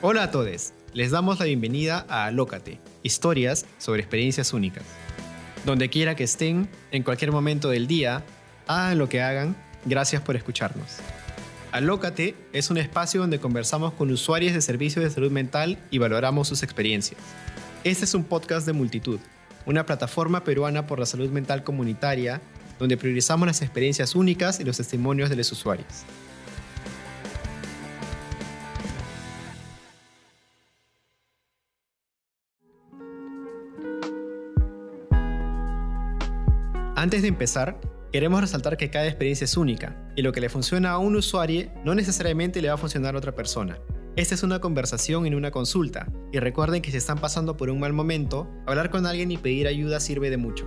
Hola a todos, les damos la bienvenida a Alócate, historias sobre experiencias únicas. Donde quiera que estén, en cualquier momento del día, hagan lo que hagan, gracias por escucharnos. Alócate es un espacio donde conversamos con usuarios de servicios de salud mental y valoramos sus experiencias. Este es un podcast de multitud, una plataforma peruana por la salud mental comunitaria donde priorizamos las experiencias únicas y los testimonios de los usuarios. Antes de empezar, queremos resaltar que cada experiencia es única y lo que le funciona a un usuario no necesariamente le va a funcionar a otra persona. Esta es una conversación en una consulta y recuerden que si están pasando por un mal momento, hablar con alguien y pedir ayuda sirve de mucho.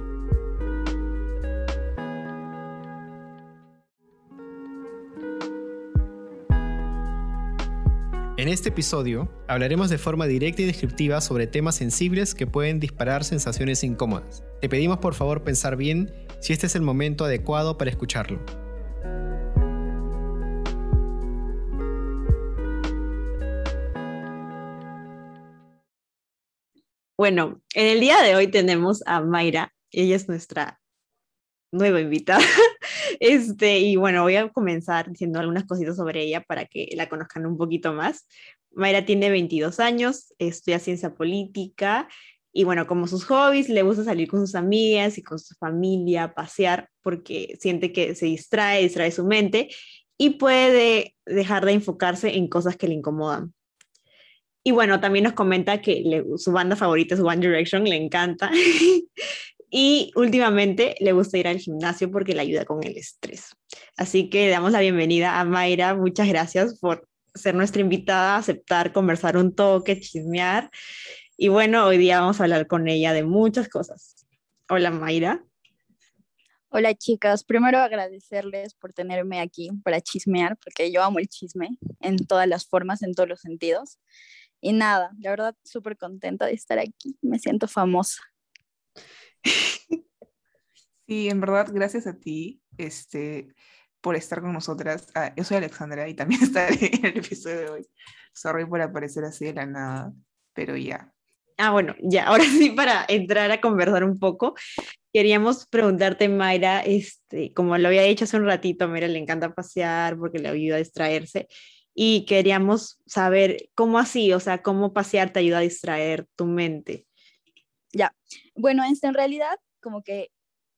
En este episodio hablaremos de forma directa y descriptiva sobre temas sensibles que pueden disparar sensaciones incómodas. Te pedimos por favor pensar bien si este es el momento adecuado para escucharlo. Bueno, en el día de hoy tenemos a Mayra. Ella es nuestra nueva invitada. Este, y bueno, voy a comenzar diciendo algunas cositas sobre ella para que la conozcan un poquito más. Mayra tiene 22 años, estudia ciencia política y bueno, como sus hobbies, le gusta salir con sus amigas y con su familia, pasear, porque siente que se distrae, distrae su mente y puede dejar de enfocarse en cosas que le incomodan. Y bueno, también nos comenta que su banda favorita es One Direction, le encanta. y últimamente le gusta ir al gimnasio porque le ayuda con el estrés. Así que damos la bienvenida a Mayra. Muchas gracias por ser nuestra invitada, aceptar conversar un toque, chismear. Y bueno, hoy día vamos a hablar con ella de muchas cosas. Hola Mayra. Hola chicas, primero agradecerles por tenerme aquí para chismear, porque yo amo el chisme en todas las formas, en todos los sentidos. Y nada, la verdad, súper contenta de estar aquí, me siento famosa. Sí, en verdad, gracias a ti este, por estar con nosotras. Ah, yo soy Alexandra y también estaré en el episodio de hoy. Sorry por aparecer así de la nada, pero ya. Ah, bueno, ya, ahora sí, para entrar a conversar un poco, queríamos preguntarte, Mayra, este, como lo había dicho hace un ratito, a Mayra le encanta pasear porque le ayuda a distraerse y queríamos saber cómo así, o sea, cómo pasear te ayuda a distraer tu mente. Ya, bueno, en realidad como que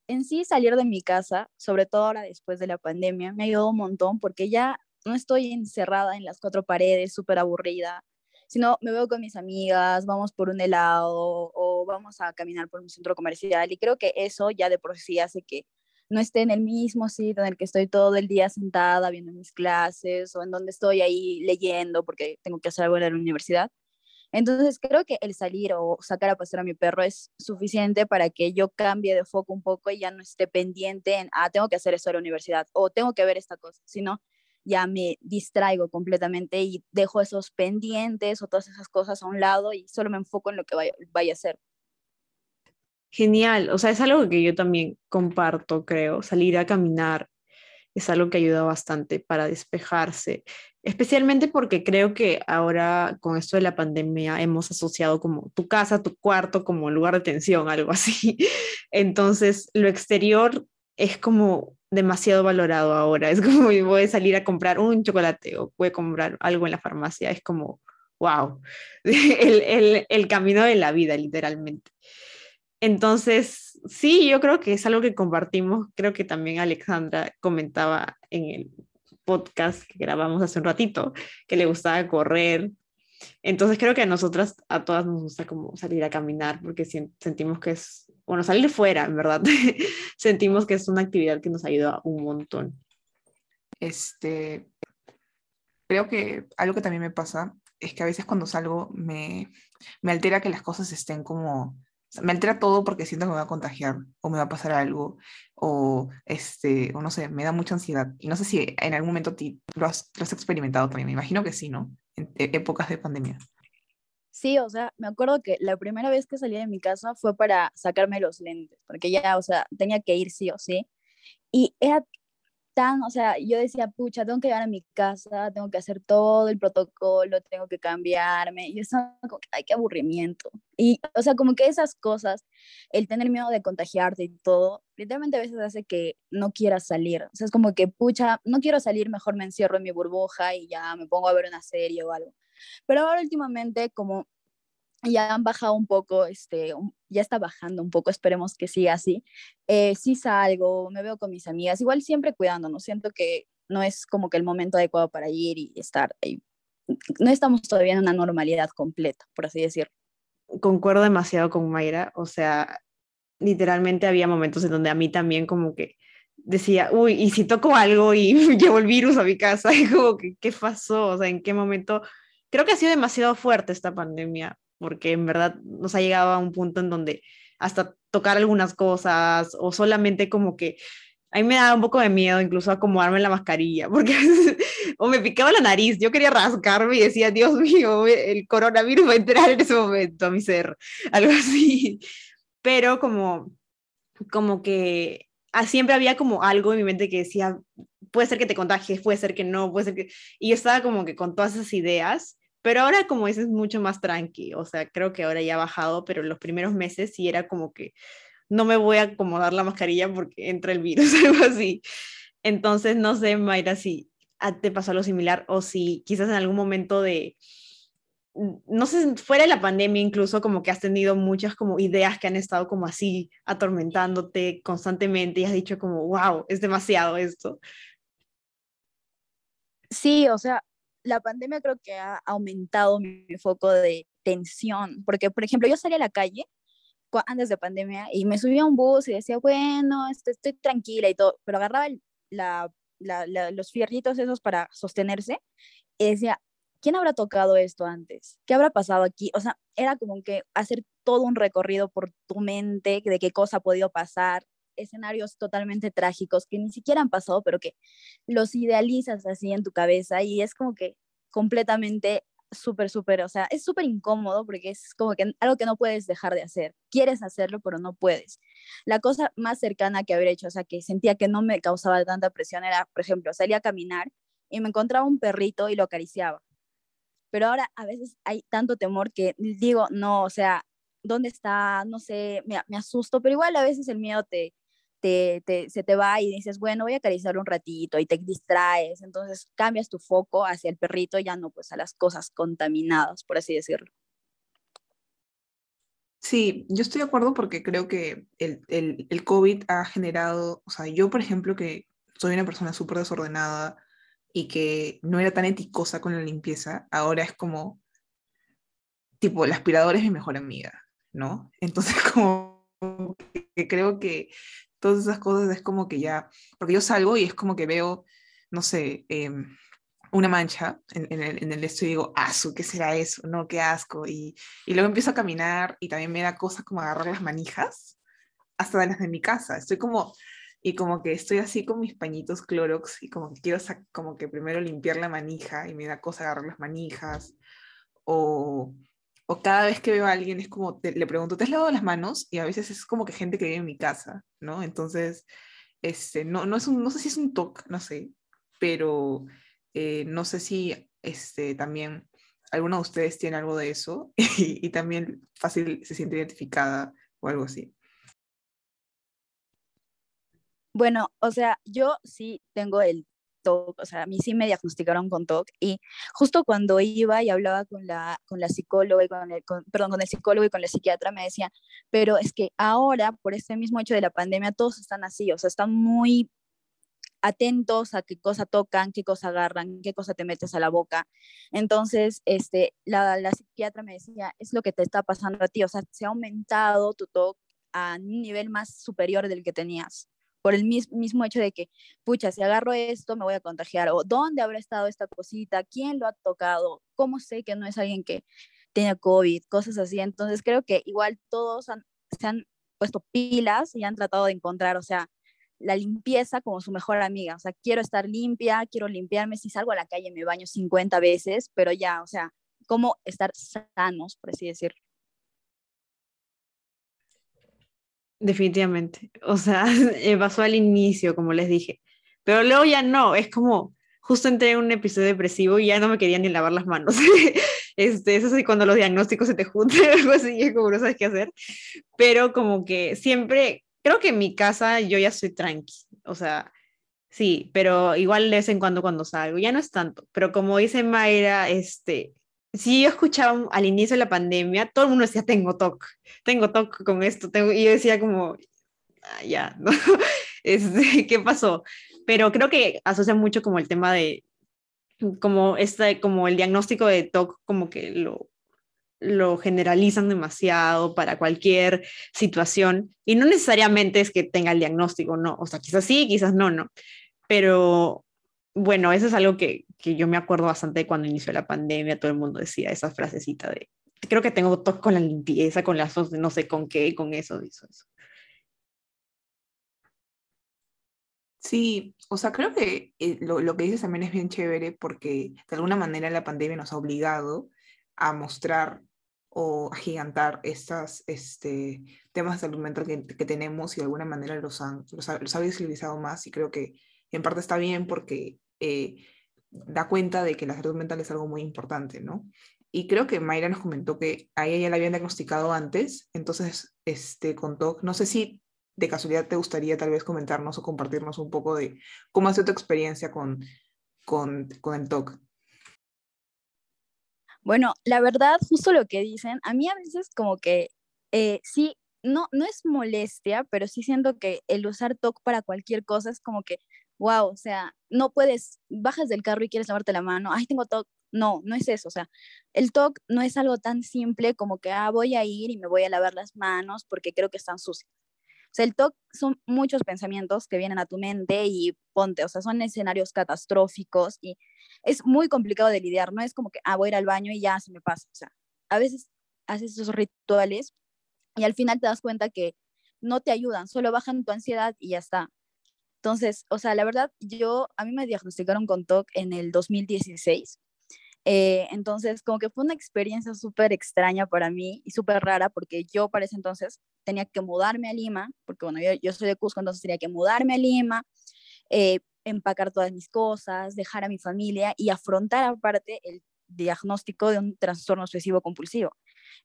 en sí salir de mi casa, sobre todo ahora después de la pandemia, me ayudado un montón porque ya no estoy encerrada en las cuatro paredes, súper aburrida, sino me veo con mis amigas, vamos por un helado o vamos a caminar por un centro comercial y creo que eso ya de por sí hace que no esté en el mismo sitio en el que estoy todo el día sentada viendo mis clases o en donde estoy ahí leyendo porque tengo que hacer algo en la universidad, entonces creo que el salir o sacar a pasear a mi perro es suficiente para que yo cambie de foco un poco y ya no esté pendiente en, ah, tengo que hacer esto a la universidad o tengo que ver esta cosa, sino ya me distraigo completamente y dejo esos pendientes o todas esas cosas a un lado y solo me enfoco en lo que vaya, a hacer. Genial, o sea, es algo que yo también comparto, creo, salir a caminar es algo que ayuda bastante para despejarse, especialmente porque creo que ahora con esto de la pandemia hemos asociado como tu casa, tu cuarto como lugar de tensión, algo así. Entonces, lo exterior es como demasiado valorado ahora. Es como voy a salir a comprar un chocolate o voy a comprar algo en la farmacia. Es como, wow, el, el, el camino de la vida, literalmente. Entonces, sí, yo creo que es algo que compartimos. Creo que también Alexandra comentaba en el podcast que grabamos hace un ratito, que le gustaba correr. Entonces creo que a nosotras, a todas nos gusta como salir a caminar porque sentimos que es, bueno, salir fuera, en verdad, sentimos que es una actividad que nos ayuda un montón. Este, creo que algo que también me pasa es que a veces cuando salgo me, me altera que las cosas estén como me altera todo porque siento que me va a contagiar o me va a pasar algo o, este, o no sé, me da mucha ansiedad. Y no sé si en algún momento lo, has, lo has experimentado también, me imagino que sí, ¿no? En e, épocas de pandemia. Sí, o sea, me acuerdo que la primera vez que salí de mi casa fue para sacarme los lentes, porque ya, o sea, tenía que ir sí o sí. Y era tan, o sea, yo decía, pucha, tengo que llegar a mi casa, tengo que hacer todo el protocolo, tengo que cambiarme, y eso, como ay, qué aburrimiento. Y, o sea, como que esas cosas, el tener miedo de contagiarte y todo, literalmente a veces hace que no quieras salir. O sea, es como que, pucha, no quiero salir, mejor me encierro en mi burbuja y ya me pongo a ver una serie o algo. Pero ahora últimamente, como ya han bajado un poco, este, ya está bajando un poco, esperemos que siga así. Eh, sí salgo, me veo con mis amigas, igual siempre cuidándonos, siento que no es como que el momento adecuado para ir y estar ahí. No estamos todavía en una normalidad completa, por así decirlo. Concuerdo demasiado con Mayra, o sea, literalmente había momentos en donde a mí también como que decía, uy, y si toco algo y llevo el virus a mi casa, y como que, ¿qué pasó? O sea, ¿en qué momento? Creo que ha sido demasiado fuerte esta pandemia, porque en verdad nos ha llegado a un punto en donde hasta tocar algunas cosas o solamente como que a mí me daba un poco de miedo incluso acomodarme la mascarilla, porque o me picaba la nariz, yo quería rascarme y decía, Dios mío, el coronavirus va a entrar en ese momento a mi ser, algo así. Pero como, como que ah, siempre había como algo en mi mente que decía, puede ser que te contagies, puede ser que no, puede ser que... Y yo estaba como que con todas esas ideas pero ahora, como dices, es mucho más tranqui. O sea, creo que ahora ya ha bajado, pero los primeros meses sí era como que no me voy a acomodar la mascarilla porque entra el virus, algo así. Entonces, no sé, Mayra, si te pasó algo similar o si quizás en algún momento de, no sé, fuera de la pandemia incluso, como que has tenido muchas como ideas que han estado como así atormentándote constantemente y has dicho como, wow, es demasiado esto. Sí, o sea, la pandemia creo que ha aumentado mi, foco de tensión, porque, por ejemplo, yo salí a la calle antes de pandemia y me subía a un bus y decía, bueno, estoy, estoy tranquila y todo, pero agarraba los fierritos esos para sostenerse y decía, ¿quién habrá tocado esto antes? ¿Qué habrá pasado aquí? O sea, era como que hacer todo un recorrido por tu mente de qué cosa ha podido pasar, escenarios totalmente trágicos que ni siquiera han pasado, pero que los idealizas así en tu cabeza y es como que completamente súper, súper, o sea, es súper incómodo porque es como que algo que no puedes dejar de hacer. Quieres hacerlo, pero no puedes. La cosa más cercana que haber hecho, o sea, que sentía que no me causaba tanta presión era, por ejemplo, salía a caminar y me encontraba un perrito y lo acariciaba. Pero ahora a veces hay tanto temor que digo, no, o sea, ¿dónde está? No sé, me, me asusto, pero igual a veces el miedo te, se te va y dices, bueno, voy a acariciar un ratito y te distraes, entonces cambias tu foco hacia el perrito, ya no pues a las cosas contaminadas, por así decirlo. Sí, yo estoy de acuerdo porque creo que el, el, el COVID ha generado, o sea, yo por ejemplo que soy una persona súper desordenada y que no era tan eticosa con la limpieza, ahora es como, tipo, el aspirador es mi mejor amiga, ¿no? Entonces como creo que todas esas cosas es como que ya, porque yo salgo y es como que veo, no sé, em, una mancha en, el, en el esto y digo, asu, ¿qué será eso? No, qué asco. Y, y luego empiezo a caminar y también me da cosas como agarrar las manijas, hasta las de mi casa. Estoy como, y como que estoy así con mis pañitos Clorox y como que quiero como que primero limpiar la manija y me da cosa agarrar las manijas. O, o cada vez que veo a alguien es como, le pregunto, ¿te has lavado las manos? Y a veces es como que gente que vive en mi casa, ¿no? Entonces, este, no, no, es un, no sé si es un toque, no sé, pero eh, no sé si este, también alguno de ustedes tiene algo de eso y, y también fácil se siente identificada o algo así. Bueno, o sea, yo sí tengo el TOC, o sea, a mí sí me diagnosticaron con TOC y justo cuando iba y hablaba con la, con la psicóloga y con el, perdón, con el psicólogo y con la psiquiatra me decía, pero es que ahora, por este mismo hecho de la pandemia, todos están así, o sea, están muy atentos a qué cosa tocan, qué cosa agarran, qué cosa te metes a la boca. Entonces, este, la, la psiquiatra me decía, es lo que te está pasando a ti, o sea, se ha aumentado tu TOC a un nivel más superior del que tenías por el mismo hecho de que, pucha, si agarro esto, me voy a contagiar, o dónde habrá estado esta cosita, quién lo ha tocado, cómo sé que no es alguien que tiene COVID, cosas así. Entonces creo que igual todos se han puesto pilas y han tratado de encontrar, o sea, la limpieza como su mejor amiga. O sea, quiero estar limpia, quiero limpiarme, si salgo a la calle me baño 50 veces, pero ya, o sea, cómo estar sanos, por así decirlo. Definitivamente. O sea, pasó al inicio, como les dije. pero luego ya no, es como, justo entré en un episodio depresivo y ya no me quería ni lavar las manos. este, eso sí, cuando los diagnósticos se te juntan, algo así, es como no sabes qué hacer, pero como que siempre, creo que en mi casa yo ya soy tranqui, o sea, sí, pero igual de vez en cuando cuando salgo, ya no es tanto, pero como dice Mayra, este, si yo escuchaba al inicio de la pandemia, todo el mundo decía, tengo TOC, tengo TOC con esto, tengo... y yo decía como, ah, ya, ¿no? Este, ¿Qué pasó? Pero creo que asocia mucho como el tema de, como, este, como el diagnóstico de TOC, como que lo, lo generalizan demasiado para cualquier situación y no necesariamente es que tenga el diagnóstico, no, o sea, quizás sí, quizás no, no, pero bueno, eso es algo que, que yo me acuerdo bastante cuando inició la pandemia, todo el mundo decía esa frasecita de, creo que tengo TOC con la limpieza, con las, no sé con qué, con eso, eso, eso. Sí, o sea, creo que eh, lo, lo, que dices también es bien chévere porque de alguna manera la pandemia nos ha obligado a mostrar o a gigantar estos este, temas de salud mental que, que, tenemos y de alguna manera los, han, los, ha, los ha visibilizado más y creo que en parte está bien porque eh, da cuenta de que la salud mental es algo muy importante, ¿no? Y creo que Mayra nos comentó que a ella ya la habían diagnosticado antes, entonces este, contó, no sé si de casualidad te gustaría tal vez comentarnos o compartirnos un poco de cómo ha sido tu experiencia con, con, con el TOC. Bueno, la verdad, justo lo que dicen, a mí a veces como que eh, sí, no, no es molestia, pero sí siento que el usar TOC para cualquier cosa es como que, wow, o sea, no puedes, bajas del carro y quieres lavarte la mano, ay, tengo TOC. No, no es eso, o sea, el TOC no es algo tan simple como que, ah, voy a ir y me voy a lavar las manos porque creo que están sucias. O sea, el TOC son muchos pensamientos que vienen a tu mente y ponte, o sea, son escenarios catastróficos y es muy complicado de lidiar, no es como que, ah, voy al baño y ya se me pasa, o sea, a veces haces esos rituales y al final te das cuenta que no te ayudan, solo bajan tu ansiedad y ya está. Entonces, o sea, la verdad, yo, a mí me diagnosticaron con TOC en el 2016 eh, entonces, como que fue una experiencia súper extraña para mí y súper rara porque yo para ese entonces tenía que mudarme a Lima, porque bueno, yo, yo soy de Cusco, entonces tenía que mudarme a Lima, eh, empacar todas mis cosas, dejar a mi familia y afrontar aparte el diagnóstico de un trastorno obsesivo compulsivo.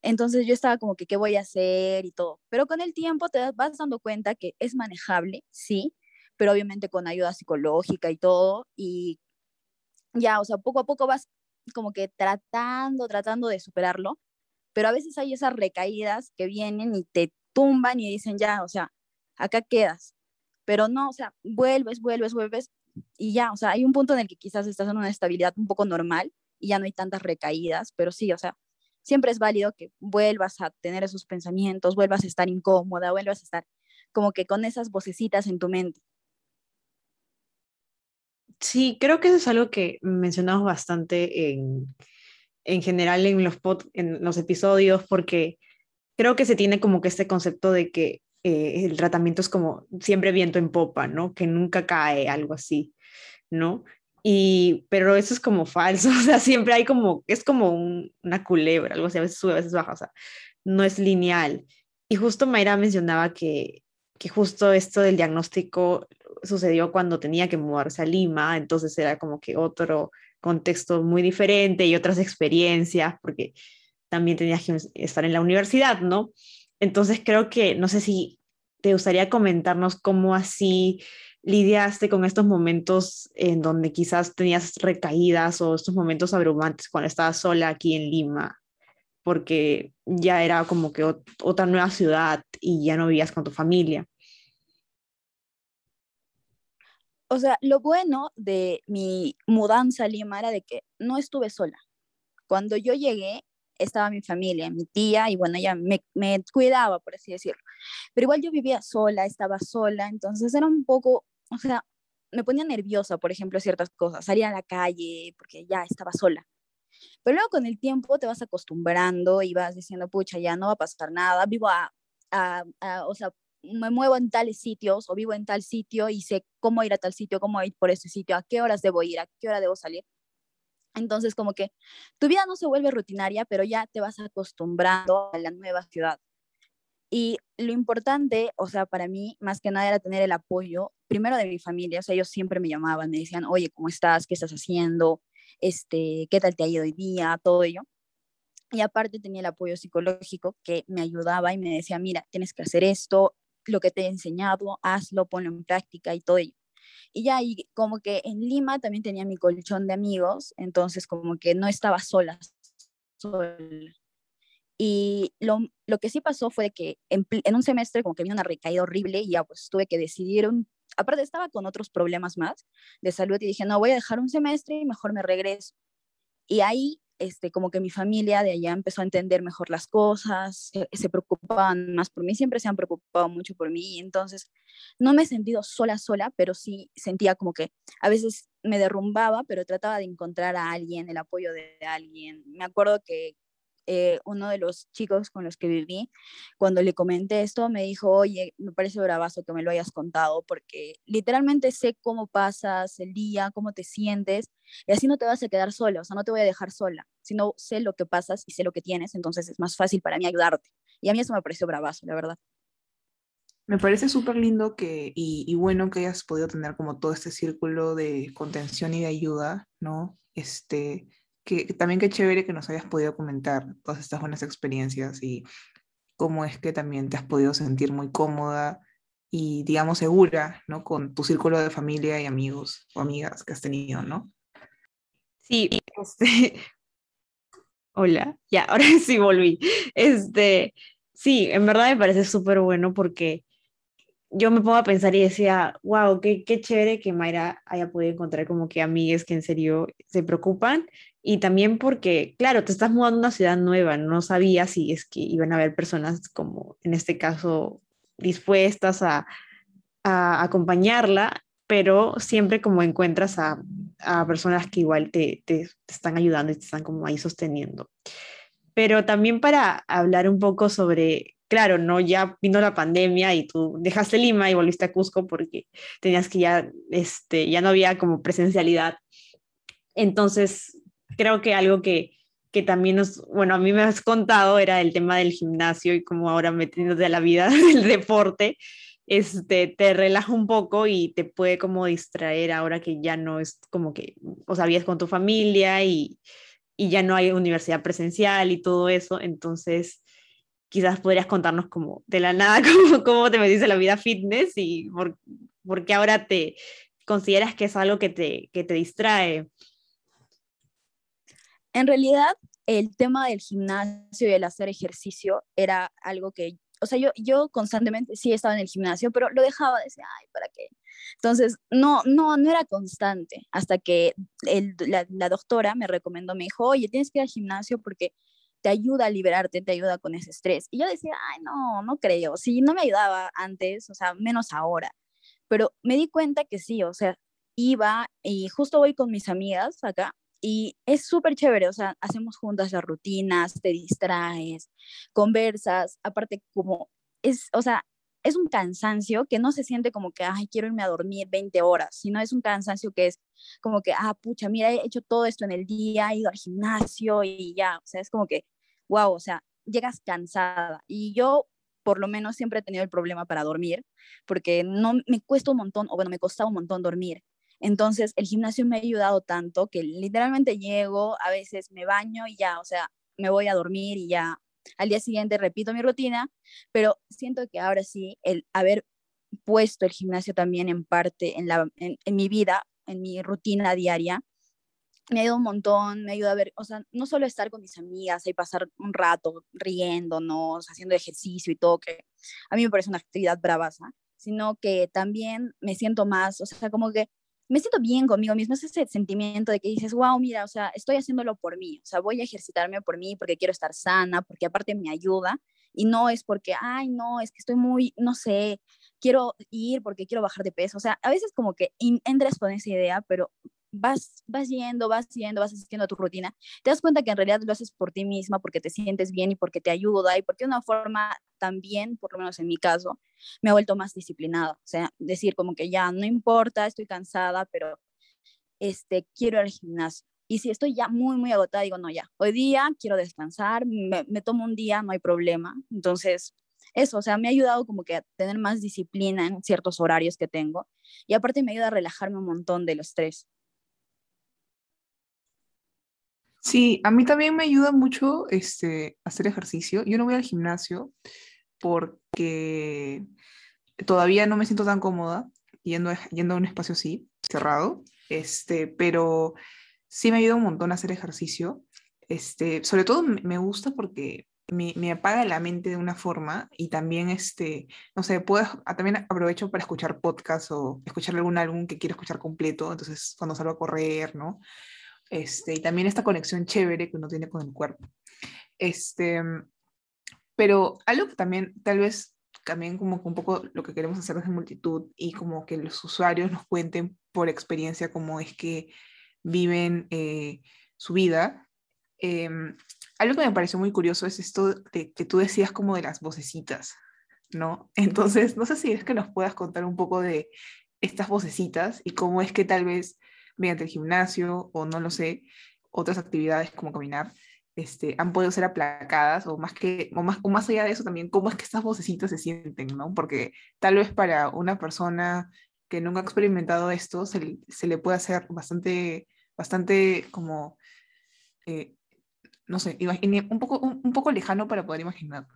Entonces yo estaba como que, ¿qué voy a hacer? y todo. Pero con el tiempo te vas dando cuenta que es manejable, sí, pero obviamente con ayuda psicológica y todo. Y ya, o sea, poco a poco vas como que tratando, tratando de superarlo, pero a veces hay esas recaídas que vienen y te tumban y dicen, ya, o sea, acá quedas, pero no, o sea, vuelves, vuelves, vuelves y ya, o sea, hay un punto en el que quizás estás en una estabilidad un poco normal y ya no hay tantas recaídas, pero sí, o sea, siempre es válido que vuelvas a tener esos pensamientos, vuelvas a estar incómoda, vuelvas a estar como que con esas vocecitas en tu mente. Sí, creo que eso es algo que mencionamos bastante en, en general en los, pod, en los episodios, porque creo que se tiene como que este concepto de que eh, el tratamiento es como siempre viento en popa, ¿no? Que nunca cae, algo así, ¿no? Y, pero eso es como falso, o sea, siempre hay como, es como un, una culebra, algo así, a veces sube, a veces baja, o sea, no es lineal. Y justo Mayra mencionaba que, que justo esto del diagnóstico sucedió cuando tenía que mudarse a Lima, entonces era como que otro contexto muy diferente y otras experiencias, porque también tenías que estar en la universidad, ¿no? Entonces creo que, no sé si te gustaría comentarnos cómo así lidiaste con estos momentos en donde quizás tenías recaídas o estos momentos abrumantes cuando estabas sola aquí en Lima, porque ya era como que otra nueva ciudad y ya no vivías con tu familia. o sea, lo bueno de mi mudanza a Lima era de que no estuve sola. Cuando yo llegué, estaba mi familia, mi tía, y bueno, ella me, me, cuidaba, por así decirlo. Pero igual yo vivía sola, estaba sola, entonces era un poco, o sea, me ponía nerviosa, por ejemplo, ciertas cosas, salía a la calle porque ya estaba sola. Pero luego con el tiempo te vas acostumbrando y vas diciendo, pucha, ya no va a pasar nada, vivo a, a, a o sea, me muevo en tales sitios o vivo en tal sitio y sé cómo ir a tal sitio, cómo ir por ese sitio, a qué horas debo ir, a qué hora debo salir. Entonces, como que tu vida no se vuelve rutinaria, pero ya te vas acostumbrando a la nueva ciudad. Y lo importante, o sea, para mí, más que nada era tener el apoyo, primero de mi familia, o sea, ellos siempre me llamaban, me decían, oye, ¿cómo estás? ¿Qué estás haciendo? Este, ¿Qué tal te ha ido hoy día? Todo ello. Y aparte tenía el apoyo psicológico que me ayudaba y me decía, mira, tienes que hacer esto, lo que te he enseñado, hazlo, ponlo en práctica y todo ello. Y ya, y como que en Lima también tenía mi colchón de amigos, entonces como que no estaba sola, sola. Y lo, lo, que sí pasó fue que en, en, un semestre como que vino una recaída horrible y ya pues tuve que decidir, un, aparte estaba con otros problemas más de salud y dije, no, voy a dejar un semestre y mejor me regreso. Y ahí este, como que mi familia de allá empezó a entender mejor las cosas, se, se, preocupaban más por mí, siempre se han preocupado mucho por mí, entonces no me he sentido sola, sola, pero sí sentía como que a veces me derrumbaba, pero trataba de encontrar a alguien, el apoyo de alguien. Me acuerdo que eh, uno de los chicos con los que viví, cuando le comenté esto, me dijo, oye, me parece bravazo que me lo hayas contado, porque literalmente sé cómo pasas el día, cómo te sientes, y así no te vas a quedar sola, o sea, no te voy a dejar sola, sino sé lo que pasas y sé lo que tienes, entonces es más fácil para mí ayudarte. Y a mí eso me pareció bravazo, la verdad. Me parece súper lindo que, y, y, bueno que hayas podido tener como todo este círculo de contención y de ayuda, ¿no? Este, que, también qué chévere que nos hayas podido comentar todas estas buenas experiencias y cómo es que también te has podido sentir muy cómoda y, digamos, segura, ¿no? Con tu círculo de familia y amigos o amigas que has tenido, ¿no? Sí, este... Hola, ya, ahora sí volví. Este, sí, en verdad me parece súper bueno porque yo me pongo a pensar y decía, wow, qué, qué chévere que Mayra haya podido encontrar como que amigues que en serio se preocupan y también porque, claro, te estás mudando a una ciudad nueva, no sabías si es que iban a haber personas como, en este caso, dispuestas a, a acompañarla, pero siempre como encuentras a, a personas que igual te, te, te están ayudando y te están como ahí sosteniendo. Pero también para hablar un poco sobre claro, no, ya vino la pandemia y tú dejaste Lima y volviste a Cusco porque tenías que ya, este, ya no había como presencialidad. Entonces, creo que algo que, que también nos, bueno, a mí me has contado era el tema del gimnasio y como ahora metiéndote a la vida del deporte, este, te relaja un poco y te puede como distraer ahora que ya no es como que, o sea, con tu familia y, y ya no hay universidad presencial y todo eso, entonces quizás podrías contarnos como de la nada cómo, cómo te metiste en la vida fitness y por, por, qué ahora te consideras que es algo que te, que te distrae. En realidad, el tema del gimnasio y el hacer ejercicio era algo que, o sea, yo, yo constantemente sí estaba en el gimnasio, pero lo dejaba, decía, ay, ¿para qué? Entonces, no, no, no era constante, hasta que el, la, la doctora me recomendó, me dijo, oye, tienes que ir al gimnasio porque te ayuda a liberarte, te ayuda con ese estrés. Y yo decía, ay, no, no creo, si no me ayudaba antes, o sea, menos ahora. Pero me di cuenta que sí, o sea, iba y justo voy con mis amigas acá y es súper chévere, o sea, hacemos juntas las rutinas, te distraes, conversas, aparte como es, o sea, es un cansancio que no se siente como que, ay, quiero irme a dormir 20 horas, sino es un cansancio que es como que, ah, pucha, mira, he hecho todo esto en el día, he ido al gimnasio y ya, o sea, es como que, wow, o sea, llegas cansada. Y yo, por lo menos, siempre he tenido el problema para dormir, porque no me cuesta un montón, o bueno, me costaba un montón dormir. Entonces, el gimnasio me ha ayudado tanto que literalmente llego, a veces me baño y ya, o sea, me voy a dormir y ya al día siguiente repito mi rutina, pero siento que ahora sí, el haber puesto el gimnasio también en parte en, la, en, mi vida, en mi rutina diaria, me ayuda un montón, me ayuda a ver, o sea, no solo estar con mis amigas y pasar un rato riéndonos, haciendo ejercicio y todo, que a mí me parece una actividad bravaza, sino que también me siento más, o sea, como que me siento bien conmigo mismo, es ese sentimiento de que dices, wow, mira, o sea, estoy haciéndolo por mí, o sea, voy a ejercitarme por mí porque quiero estar sana, porque aparte me ayuda, y no es porque, ay, no, es que estoy muy, no sé, quiero ir porque quiero bajar de peso, o sea, a veces como que entras con esa idea, pero vas, vas yendo, vas yendo, vas asistiendo a tu rutina, te das cuenta que en realidad lo haces por ti misma, porque te sientes bien y porque te ayuda y porque de una forma también, por lo menos en mi caso, me ha vuelto más disciplinada. O sea, decir como que ya no importa, estoy cansada, pero este, quiero ir al gimnasio. Y si estoy ya muy, muy agotada, digo, no, ya, hoy día quiero descansar, me, me tomo un día, no hay problema. Entonces, eso, o sea, me ha ayudado como que a tener más disciplina en ciertos horarios que tengo y aparte me ayuda a relajarme un montón del estrés. Sí, a mí también me ayuda mucho este, hacer ejercicio. Yo no voy al gimnasio porque todavía no me siento tan cómoda yendo, yendo a un espacio así, cerrado, este, pero sí me ayuda un montón hacer ejercicio. Este, sobre todo me gusta porque me, me, apaga la mente de una forma y también, este, no sé, puedo, ah, también aprovecho para escuchar podcast o escuchar algún álbum que quiero escuchar completo, entonces cuando salgo a correr, ¿no? Este, y también esta conexión chévere que uno tiene con el cuerpo. Este, pero algo que también, tal vez, también como un poco lo que queremos hacer desde multitud y como que los usuarios nos cuenten por experiencia cómo es que viven eh, su vida. Eh, algo que me pareció muy curioso es esto de, que tú decías como de las vocecitas, ¿no? Entonces, no sé si es que nos puedas contar un poco de estas vocecitas y cómo es que tal vez mediante el gimnasio o no lo sé, otras actividades como caminar, este, han podido ser aplacadas o más, que, o más, o más allá de eso también, cómo es que estas vocecitas se sienten, ¿no? Porque tal vez para una persona que nunca ha experimentado esto, se, se le puede hacer bastante, bastante como, eh, no sé, un poco, un, poco lejano para poder imaginar.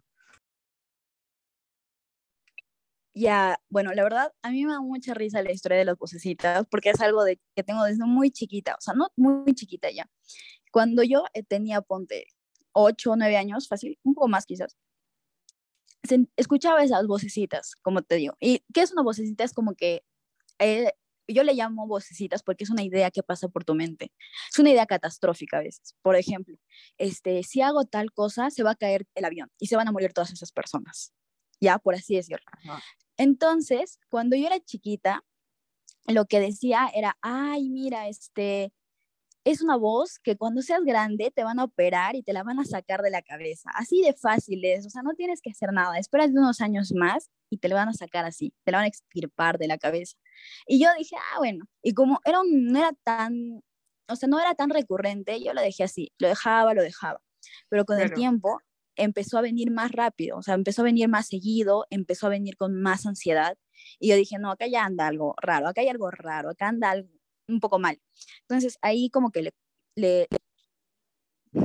Ya, bueno, la verdad, a mí me da mucha risa la historia de las vocecitas, porque es algo de, que tengo desde muy chiquita, o sea, no muy chiquita ya. Cuando yo eh, tenía, ponte, 8 o 9 años, fácil, un poco más quizás, escuchaba esas vocecitas, como te digo. ¿Y qué es una vocecita? Es como que eh, yo le llamo vocecitas porque es una idea que pasa por tu mente. Es una idea catastrófica a veces. Por ejemplo, este, si hago tal cosa, se va a caer el avión y se van a morir todas esas personas. Ya, por así decirlo. Entonces, cuando yo era chiquita, lo que decía era, ay, mira, este, es una voz que cuando seas grande te van a operar y te la van a sacar de la cabeza. Así de fácil es, o sea, no tienes que hacer nada. Esperas unos años más y te lo van a sacar así, te la van a extirpar de la cabeza. Y yo dije, ah, bueno, y como era no era tan, o sea, no era tan recurrente, yo lo dejé así, lo dejaba, lo dejaba. Pero con el tiempo empezó a venir más rápido, o sea, empezó a venir más seguido, empezó a venir con más ansiedad. Y yo dije, no, acá ya anda algo raro, acá hay algo raro, acá anda algo un poco mal. Entonces ahí como que le, le,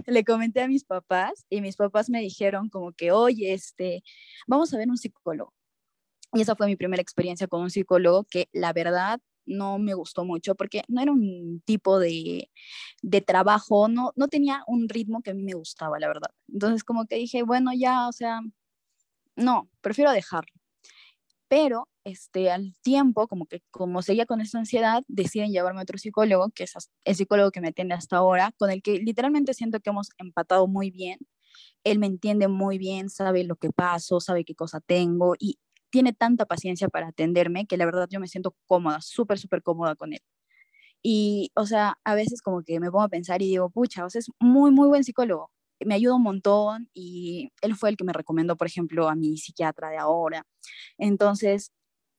le comenté a mis papás y mis papás me dijeron como que, oye, este, vamos a ver un psicólogo. Y esa fue mi primera experiencia con un psicólogo que la verdad no me gustó mucho porque no era un tipo de, de, trabajo, no, no tenía un ritmo que a mí me gustaba, la verdad. Entonces como que dije, bueno, ya, o sea, no, prefiero dejarlo. Pero este, al tiempo, como que como seguía con esa ansiedad, deciden llevarme a otro psicólogo, que es el psicólogo que me atiende hasta ahora, con el que literalmente siento que hemos empatado muy bien. Él me entiende muy bien, sabe lo que paso, sabe qué cosa tengo y tiene tanta paciencia para atenderme que la verdad yo me siento cómoda, súper, súper cómoda con él. Y, o sea, a veces como que me pongo a pensar y digo, pucha, o sea, es muy, muy buen psicólogo. Me ayuda un montón y él fue el que me recomendó, por ejemplo, a mi psiquiatra de ahora. Entonces,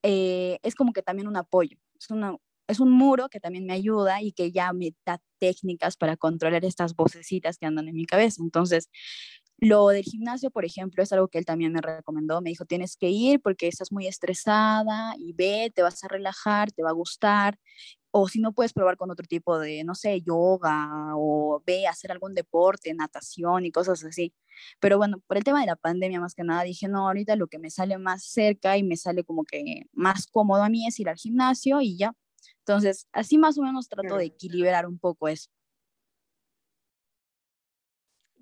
eh, es como que también un apoyo. Es, una, es un muro que también me ayuda y que ya me da técnicas para controlar estas vocecitas que andan en mi cabeza. Entonces, lo del gimnasio, por ejemplo, es algo que él también me recomendó. Me dijo, tienes que ir porque estás muy estresada y ve, te vas a relajar, te va a gustar. O si no puedes probar con otro tipo de, no sé, yoga o ve a hacer algún deporte, natación y cosas así. Pero bueno, por el tema de la pandemia más que nada, dije, no, ahorita lo que me sale más cerca y me sale como que más cómodo a mí es ir al gimnasio y ya. Entonces, así más o menos trato de equilibrar un poco eso.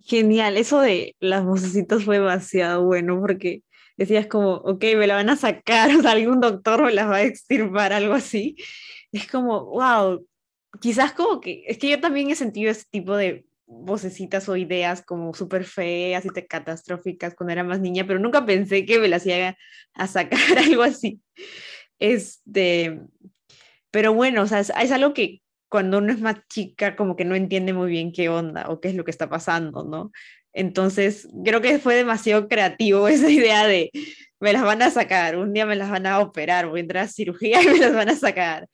Genial, eso de las vocecitas fue demasiado bueno porque decías como, ok, me la van a sacar, o sea, algún doctor me las va a extirpar, algo así. Es como, wow, quizás como que, es que yo también he sentido ese tipo de vocecitas o ideas como súper feas y catastróficas cuando era más niña, pero nunca pensé que me las iba a sacar algo así. Este, pero bueno, o sea, es algo que cuando uno es más chica, como que no entiende muy bien qué onda o qué es lo que está pasando, ¿no? Entonces, creo que fue demasiado creativo esa idea de, me las van a sacar, un día me las van a operar, voy a entrar a cirugía y me las van a sacar.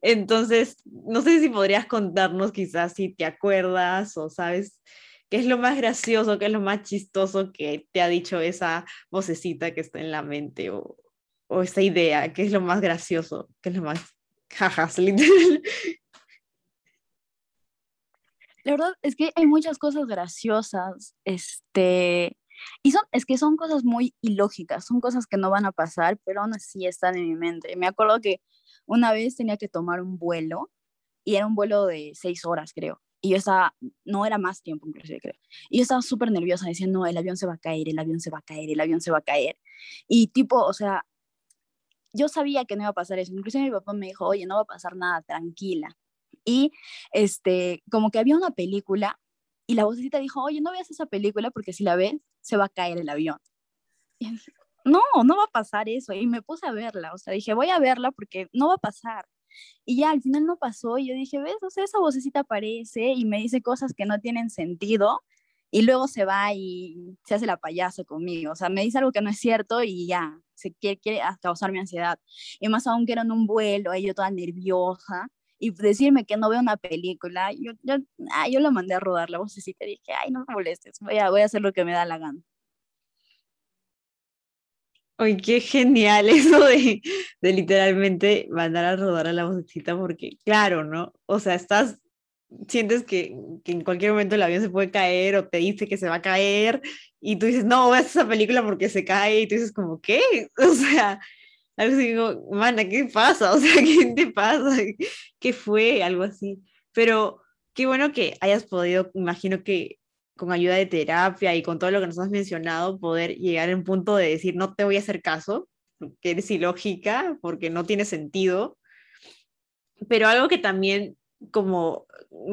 Entonces, no sé si podrías contarnos quizás si te acuerdas o sabes ¿Qué es lo más gracioso, qué es lo más chistoso que te ha dicho esa vocecita que está en la mente o, o esa idea? ¿Qué es lo más gracioso? ¿Qué es lo más jajas, literal? La verdad es que hay muchas cosas graciosas, este, y son, es que son cosas muy ilógicas, son cosas que no van a pasar, pero aún así están en mi mente. Me acuerdo que una vez tenía que tomar un vuelo y era un vuelo de seis horas, creo. Y yo estaba, no era más tiempo inclusive, creo. Y yo estaba súper nerviosa, diciendo, no, el avión se va a caer, el avión se va a caer, el avión se va a caer. Y tipo, o sea, yo sabía que no iba a pasar eso. Incluso mi papá me dijo, oye, no va a pasar nada, tranquila. Y este, como que había una película y la vocecita dijo, oye, no veas esa película porque si la ves, se va a caer el avión. Y no, no va a pasar eso. Y me puse a verla, o sea, dije, voy a verla porque no va a pasar. Y ya al final no pasó y yo dije, ves, o sea, esa vocecita aparece y me dice cosas que no tienen sentido y luego se va y se hace la payasa conmigo. O sea, me dice algo que no es cierto y ya, se quiere, quiere causarme ansiedad. Y más aún que era en un vuelo, ahí yo toda nerviosa y decirme que no veo una película, yo, yo, ah, yo la mandé a rodar la vocecita y dije, ay, no me molestes, voy a, voy a hacer lo que me da la gana. Oye, qué genial eso de, de literalmente mandar a rodar a la vocecita, porque claro, ¿no? O sea, estás, sientes que, que, en cualquier momento el avión se puede caer o te dice que se va a caer y tú dices, no, veas esa película porque se cae y tú dices como, ¿qué? O sea, algo así digo, mana, ¿qué pasa? O sea, ¿qué te pasa? ¿Qué fue? Algo así. Pero qué bueno que hayas podido, imagino que con ayuda de terapia y con todo lo que nos has mencionado, poder llegar a un punto de decir, no te voy a hacer caso, que eres ilógica, porque no tiene sentido. Pero algo que también, como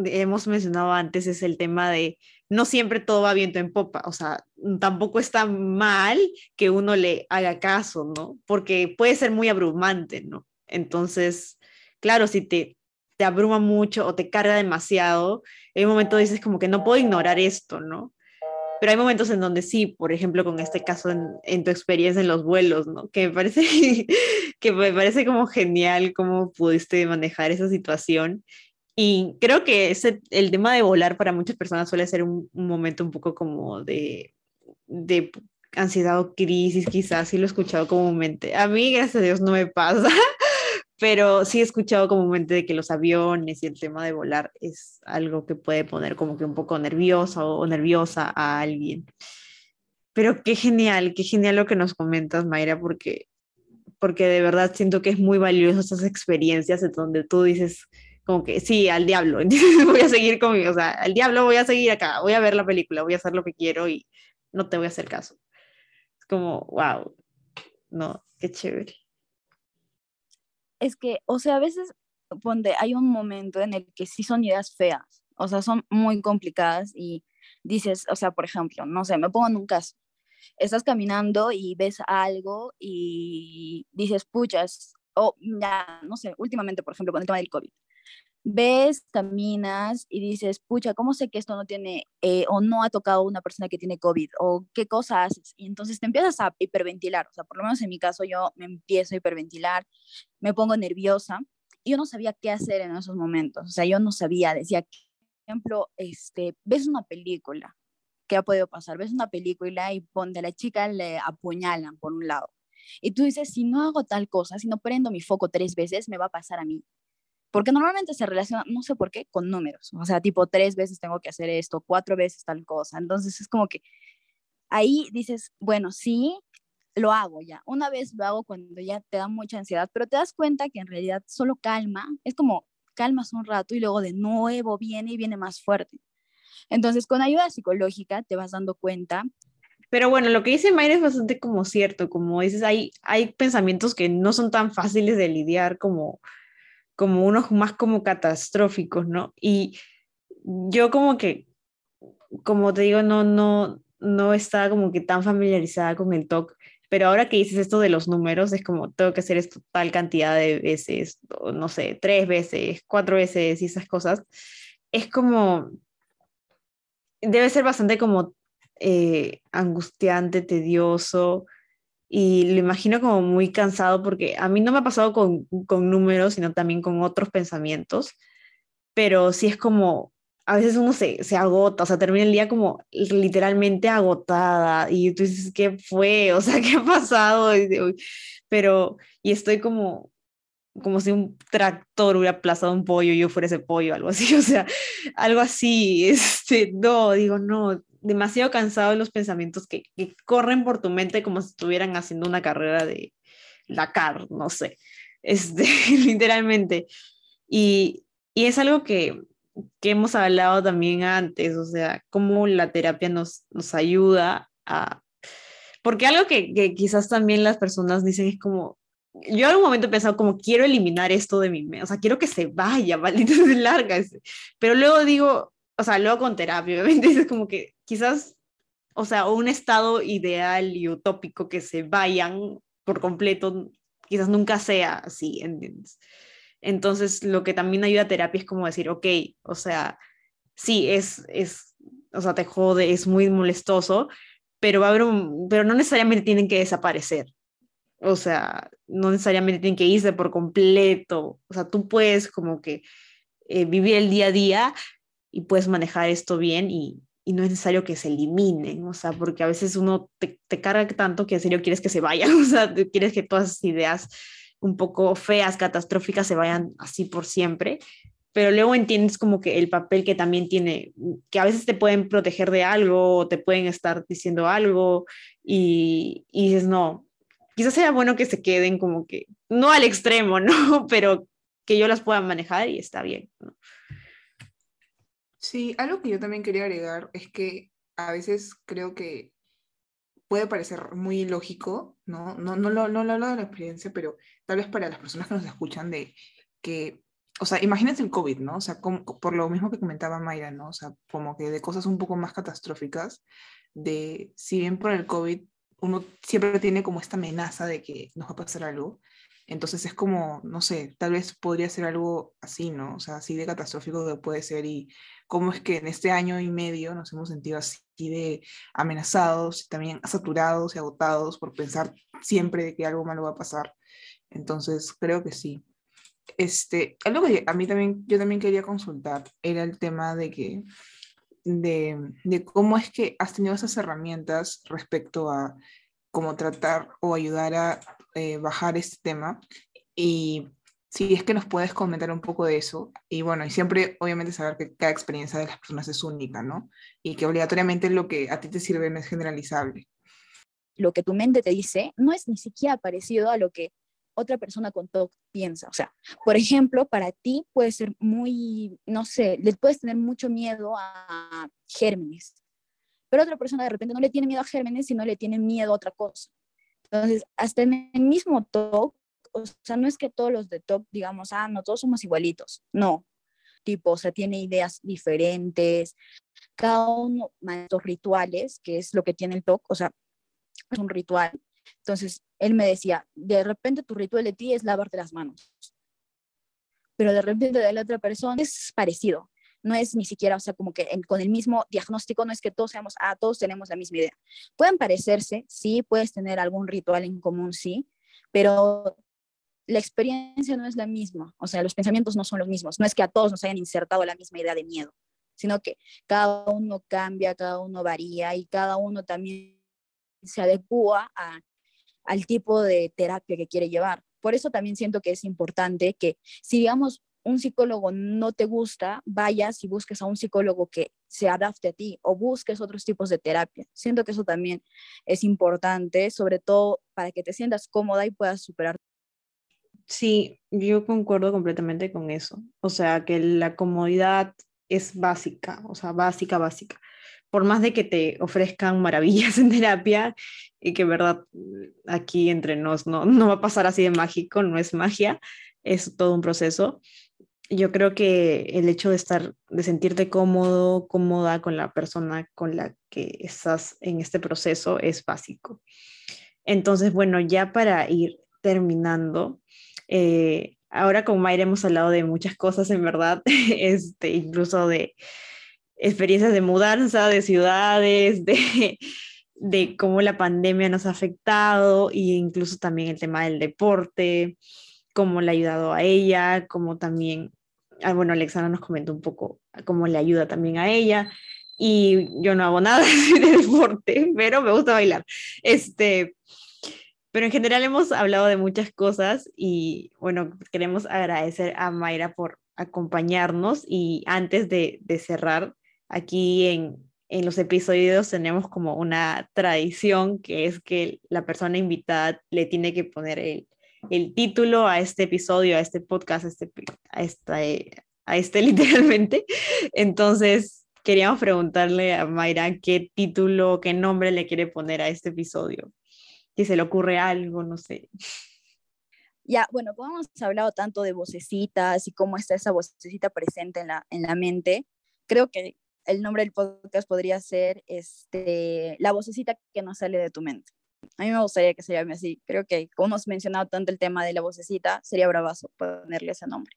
hemos mencionado antes, es el tema de no siempre todo va viento en popa, o sea, tampoco está mal que uno le haga caso, ¿no? Porque puede ser muy abrumante, ¿no? Entonces, claro, si te, te abruma mucho o te carga demasiado, en un momento dices como que no puedo ignorar esto, ¿no? Pero hay momentos en donde sí, por ejemplo, con este caso en, en tu experiencia en los vuelos, ¿no? Que me parece, que me parece como genial cómo pudiste manejar esa situación y creo que ese, el tema de volar para muchas personas suele ser un, un momento un poco como de, de ansiedad o crisis, quizás, sí lo he escuchado comúnmente. A mí, gracias a Dios, no me pasa, pero sí he escuchado comúnmente de que los aviones y el tema de volar es algo que puede poner como que un poco nerviosa o nerviosa a alguien. Pero qué genial, qué genial lo que nos comentas, Mayra, porque, porque de verdad siento que es muy valioso esas experiencias en donde tú dices, como que sí, al diablo, voy a seguir conmigo, o sea, al diablo voy a seguir acá, voy a ver la película, voy a hacer lo que quiero y no te voy a hacer caso. Es como, wow, no, qué chévere. Es que, o sea, a veces donde hay un momento en el que sí son ideas feas, o sea, son muy complicadas y dices, o sea, por ejemplo, no sé, me pongo en un caso, estás caminando y ves algo y dices, puchas, o ya, no sé, últimamente, por ejemplo, con el tema del COVID, ves, caminas y dices, pucha, ¿cómo sé que esto no tiene eh, o no ha tocado una persona que tiene COVID? ¿O qué cosa haces? Y entonces te empiezas a hiperventilar. O sea, por lo menos en mi caso yo me empiezo a hiperventilar, me pongo nerviosa y yo no sabía qué hacer en esos momentos. O sea, yo no sabía, decía, por ejemplo, este, ves una película, ¿qué ha podido pasar? Ves una película y ponte a la chica le apuñalan por un lado. Y tú dices, si no hago tal cosa, si no prendo mi foco tres veces, me va a pasar a mí porque normalmente se relaciona, no sé por qué, con números. O sea, tipo, tres veces tengo que hacer esto, cuatro veces tal cosa. Entonces es como que ahí dices, bueno, sí, lo hago ya. Una vez lo hago cuando ya te da mucha ansiedad, pero te das cuenta que en realidad solo calma. Es como calmas un rato y luego de nuevo viene y viene más fuerte. Entonces, con ayuda psicológica te vas dando cuenta. Pero bueno, lo que dice Mayra es bastante como cierto, como dices, hay, hay pensamientos que no son tan fáciles de lidiar como como unos más como catastróficos, ¿no? Y yo como que, como te digo, no, no, no estaba como que tan familiarizada con el TOC, pero ahora que dices esto de los números, es como tengo que hacer esto tal cantidad de veces, no sé, tres veces, cuatro veces y esas cosas, es como, debe ser bastante como eh, angustiante, tedioso, y lo imagino como muy cansado porque a mí no me ha pasado con, con números, sino también con otros pensamientos, pero sí es como a veces uno se, se agota, o sea, termina el día como literalmente agotada y tú dices, ¿qué fue? O sea, ¿qué ha pasado? Pero, y estoy como, como si un tractor hubiera aplazado un pollo y yo fuera ese pollo, algo así, o sea, algo así, este, no, digo, no, demasiado cansado de los pensamientos que, que corren por tu mente como si estuvieran haciendo una carrera de Dakar, no sé, este, literalmente. Y, y es algo que, que hemos hablado también antes, o sea, cómo la terapia nos, nos ayuda a... Porque algo que, que quizás también las personas dicen es como, yo en algún momento he pensado como quiero eliminar esto de mi mente, o sea, quiero que se vaya, maldito se larga, pero luego digo, o sea, luego con terapia, obviamente es como que quizás, o sea, un estado ideal y utópico que se vayan por completo, quizás nunca sea así, ¿entiendes? Entonces, lo que también ayuda a terapia es como decir, ok, o sea, sí, es, es, o sea, te jode, es muy molestoso, pero va a haber pero no necesariamente tienen que desaparecer. O sea, no necesariamente tienen que irse por completo. O sea, tú puedes como que eh, vivir el día a día y puedes manejar esto bien y, y, no es necesario que se eliminen, o sea, porque a veces uno te, te carga tanto que en serio quieres que se vayan, o sea, quieres que todas esas ideas un poco feas, catastróficas, se vayan así por siempre, pero luego entiendes como que el papel que también tiene, que a veces te pueden proteger de algo, o te pueden estar diciendo algo, y, y dices, no, quizás sea bueno que se queden como que, no al extremo, ¿no? Pero que yo las pueda manejar y está bien, ¿no? Sí, algo que yo también quería agregar es que a veces creo que puede parecer muy lógico, ¿no? No, no, no, no, lo hablo de la experiencia, pero tal vez para las personas que nos escuchan de que, o sea, imagínense el COVID, ¿no? O sea, por lo mismo que comentaba Mayra, ¿no? O sea, como que de cosas un poco más catastróficas, de si bien por el COVID uno siempre tiene como esta amenaza de que nos va a pasar algo, entonces es como, no sé, tal vez podría ser algo así, ¿no? O sea, así de catastrófico que puede ser y cómo es que en este año y medio nos hemos sentido así de amenazados, también saturados y agotados por pensar siempre de que algo malo va a pasar. Entonces, creo que sí. Este, algo que a mí también, yo también quería consultar era el tema de que, de, de cómo es que has tenido esas herramientas respecto a cómo tratar o ayudar a eh, bajar este tema. Y si es que nos puedes comentar un poco de eso. Y bueno, y siempre obviamente saber que cada experiencia de las personas es única, ¿no? Y que obligatoriamente lo que a ti te sirve no es generalizable. Lo que tu mente te dice no es ni siquiera parecido a lo que otra persona con TOC piensa. O sea, por ejemplo, para ti puede ser muy, no sé, le puedes tener mucho miedo a gérmenes, pero otra persona de repente no le tiene miedo a gérmenes, sino le tiene miedo a otra cosa. Entonces, hasta en el mismo TOC, o sea, no es que todos los de TOC digamos, ah, no, todos somos igualitos. No, tipo, o sea, tiene ideas diferentes. Cada uno estos rituales, que es lo que tiene el TOC, o sea, es un ritual. Entonces, él me decía, de repente tu ritual de ti es lavarte las manos. Pero de repente de la otra persona es parecido no es ni siquiera, o sea, como que con el mismo diagnóstico, no es que todos seamos, ah, todos tenemos la misma idea. Pueden parecerse, sí, puedes tener algún ritual en común, sí, pero la experiencia no es la misma, o sea, los pensamientos no son los mismos, no es que a todos nos hayan insertado la misma idea de miedo, sino que cada uno cambia, cada uno varía y cada uno también se adecua al tipo de terapia que quiere llevar. Por eso también siento que es importante que si digamos un psicólogo no te gusta, vayas y busques a un psicólogo que se adapte a ti o busques otros tipos de terapia. Siento que eso también es importante, sobre todo para que te sientas cómoda y puedas superar. Sí, yo concuerdo completamente con eso. O sea, que la comodidad es básica, o sea, básica, básica. Por más de que te ofrezcan maravillas en terapia y que, verdad, aquí entre nos no, no va a pasar así de mágico, no es magia, es todo un proceso yo creo que el hecho de estar, de sentirte cómodo, cómoda con la persona con la que estás en este proceso es básico. Entonces, bueno, ya para ir terminando, eh, ahora con Mayra hemos hablado de muchas cosas, en verdad, este, incluso de experiencias de mudanza, de ciudades, de, de cómo la pandemia nos ha afectado e incluso también el tema del deporte, cómo le ha ayudado a ella, cómo también ah, bueno, Alexandra nos comentó un poco cómo le ayuda también a ella. Y yo no hago nada de deporte, pero me gusta bailar. Este, pero en general hemos hablado de muchas cosas y bueno, queremos agradecer a Mayra por acompañarnos y antes de, de cerrar, aquí en, en los episodios tenemos como una tradición que es que la persona invitada le tiene que poner el, el título a este episodio, a este podcast, a este, a a este literalmente. Entonces, queríamos preguntarle a Mayra qué título, qué nombre le quiere poner a este episodio. Si se le ocurre algo, no sé. Ya, bueno, como hemos hablado tanto de vocecitas y cómo está esa vocecita presente en la, en la mente, creo que el nombre del podcast podría ser este, La vocecita que no sale de tu mente. A mí me gustaría que se llame así. Creo que como hemos mencionado tanto el tema de la vocecita, sería bravazo ponerle ese nombre.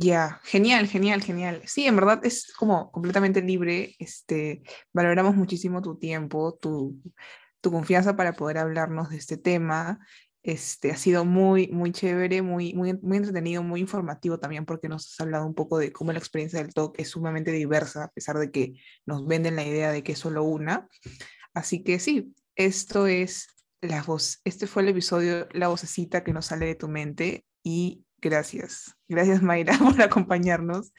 Ya, genial, genial, genial. Sí, en verdad es como completamente libre. Este, valoramos muchísimo tu tiempo, tu, tu confianza para poder hablarnos de este tema. Este, ha sido muy, muy chévere, muy, muy, muy entretenido, muy informativo también porque nos has hablado un poco de cómo la experiencia del TOC es sumamente diversa, a pesar de que nos venden la idea de que es solo una. Así que sí, esto es la voz, este fue el episodio La vocecita que nos sale de tu mente y gracias. Gracias Mayra por acompañarnos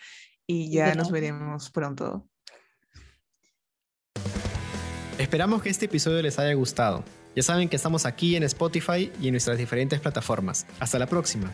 y ya nos veremos pronto. Esperamos que este episodio les haya gustado. Ya saben que estamos aquí en Spotify y en nuestras diferentes plataformas. Hasta la próxima.